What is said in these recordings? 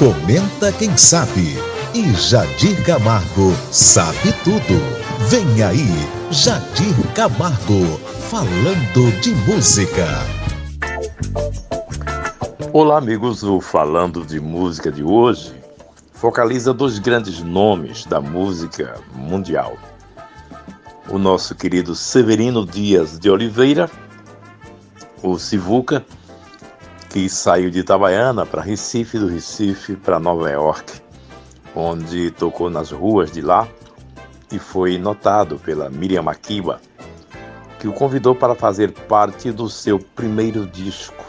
Comenta quem sabe. E Jadir Camargo sabe tudo. Vem aí, Jadir Camargo, falando de música. Olá, amigos. O Falando de Música de hoje focaliza dois grandes nomes da música mundial. O nosso querido Severino Dias de Oliveira, o Sivuca, que saiu de Itabaiana para Recife, do Recife para Nova York, onde tocou nas ruas de lá e foi notado pela Miriam Makiba, que o convidou para fazer parte do seu primeiro disco,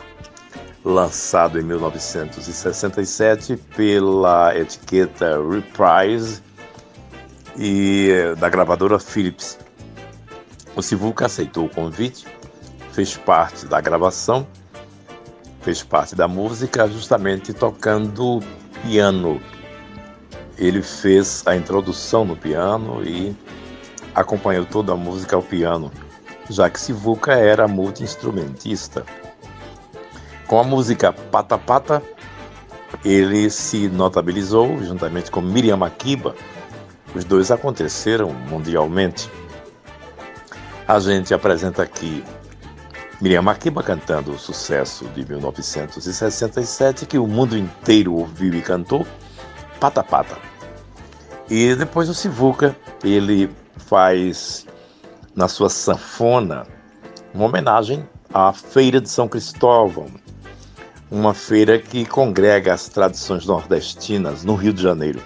lançado em 1967 pela etiqueta Reprise e da gravadora Philips. O Sivuca aceitou o convite, fez parte da gravação fez parte da música justamente tocando piano. Ele fez a introdução no piano e acompanhou toda a música ao piano, já que Sivuca era multi-instrumentista. Com a música Pata Pata, ele se notabilizou juntamente com Miriam Makeba. Os dois aconteceram mundialmente. A gente apresenta aqui Miriam Makeba cantando o sucesso de 1967 que o mundo inteiro ouviu e cantou, Pata Pata. E depois o Sivuca, ele faz na sua sanfona uma homenagem à Feira de São Cristóvão, uma feira que congrega as tradições nordestinas no Rio de Janeiro.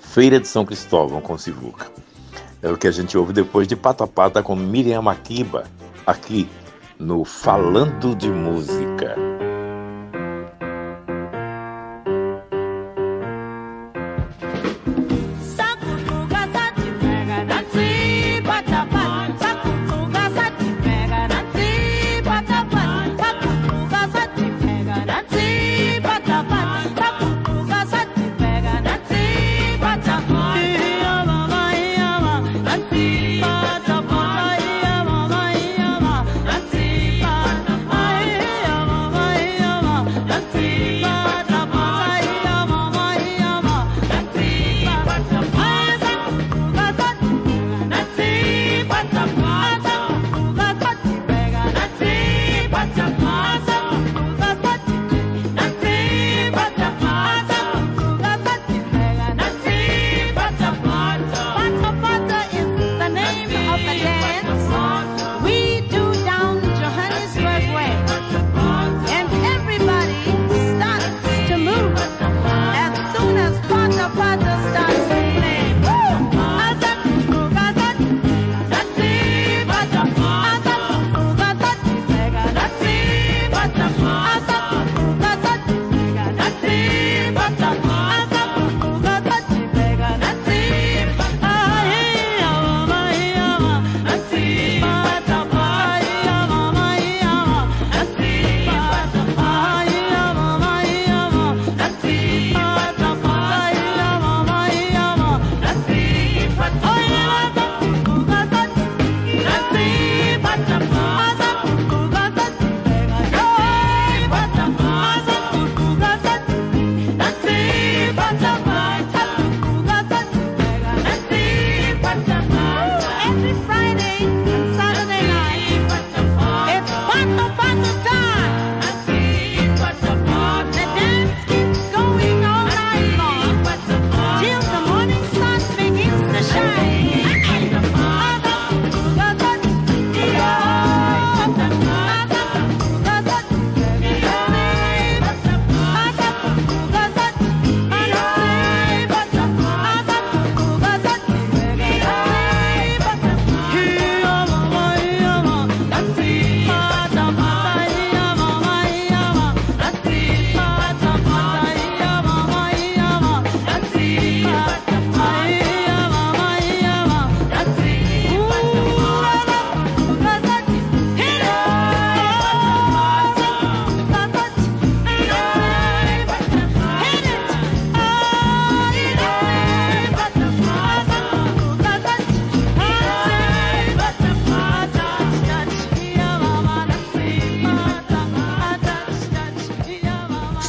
Feira de São Cristóvão com Sivuca. É o que a gente ouve depois de Pata Pata com Miriam Makiba, aqui no Falando de Música. Santa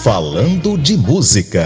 Falando de Música.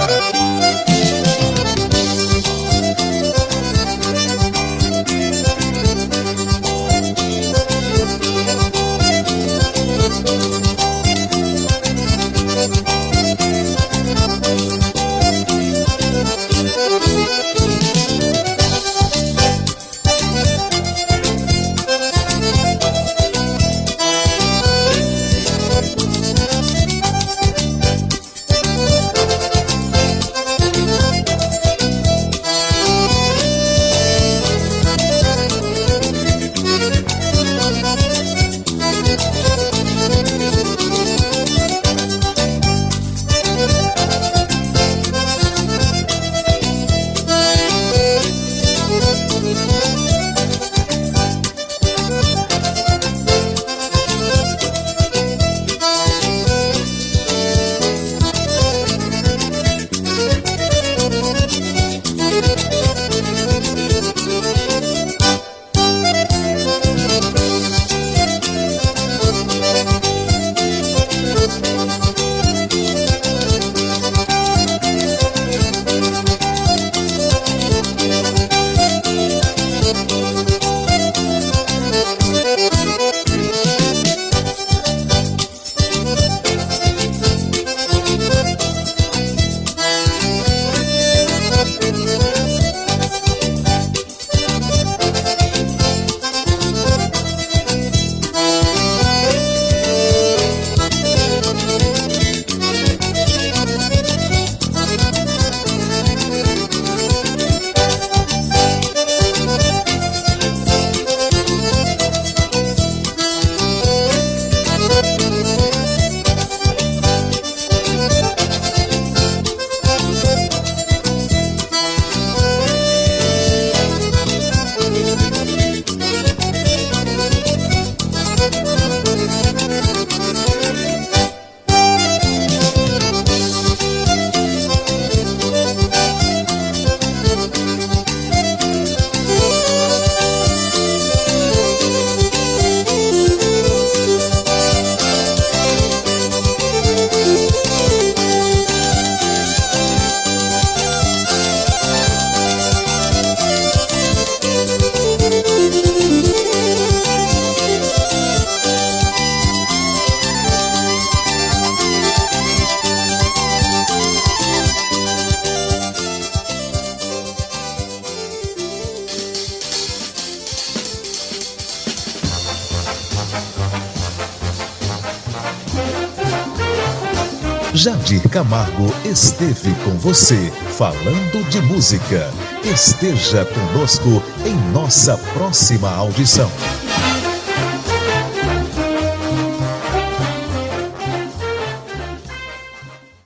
Jadir Camargo esteve com você falando de música. Esteja conosco em nossa próxima audição.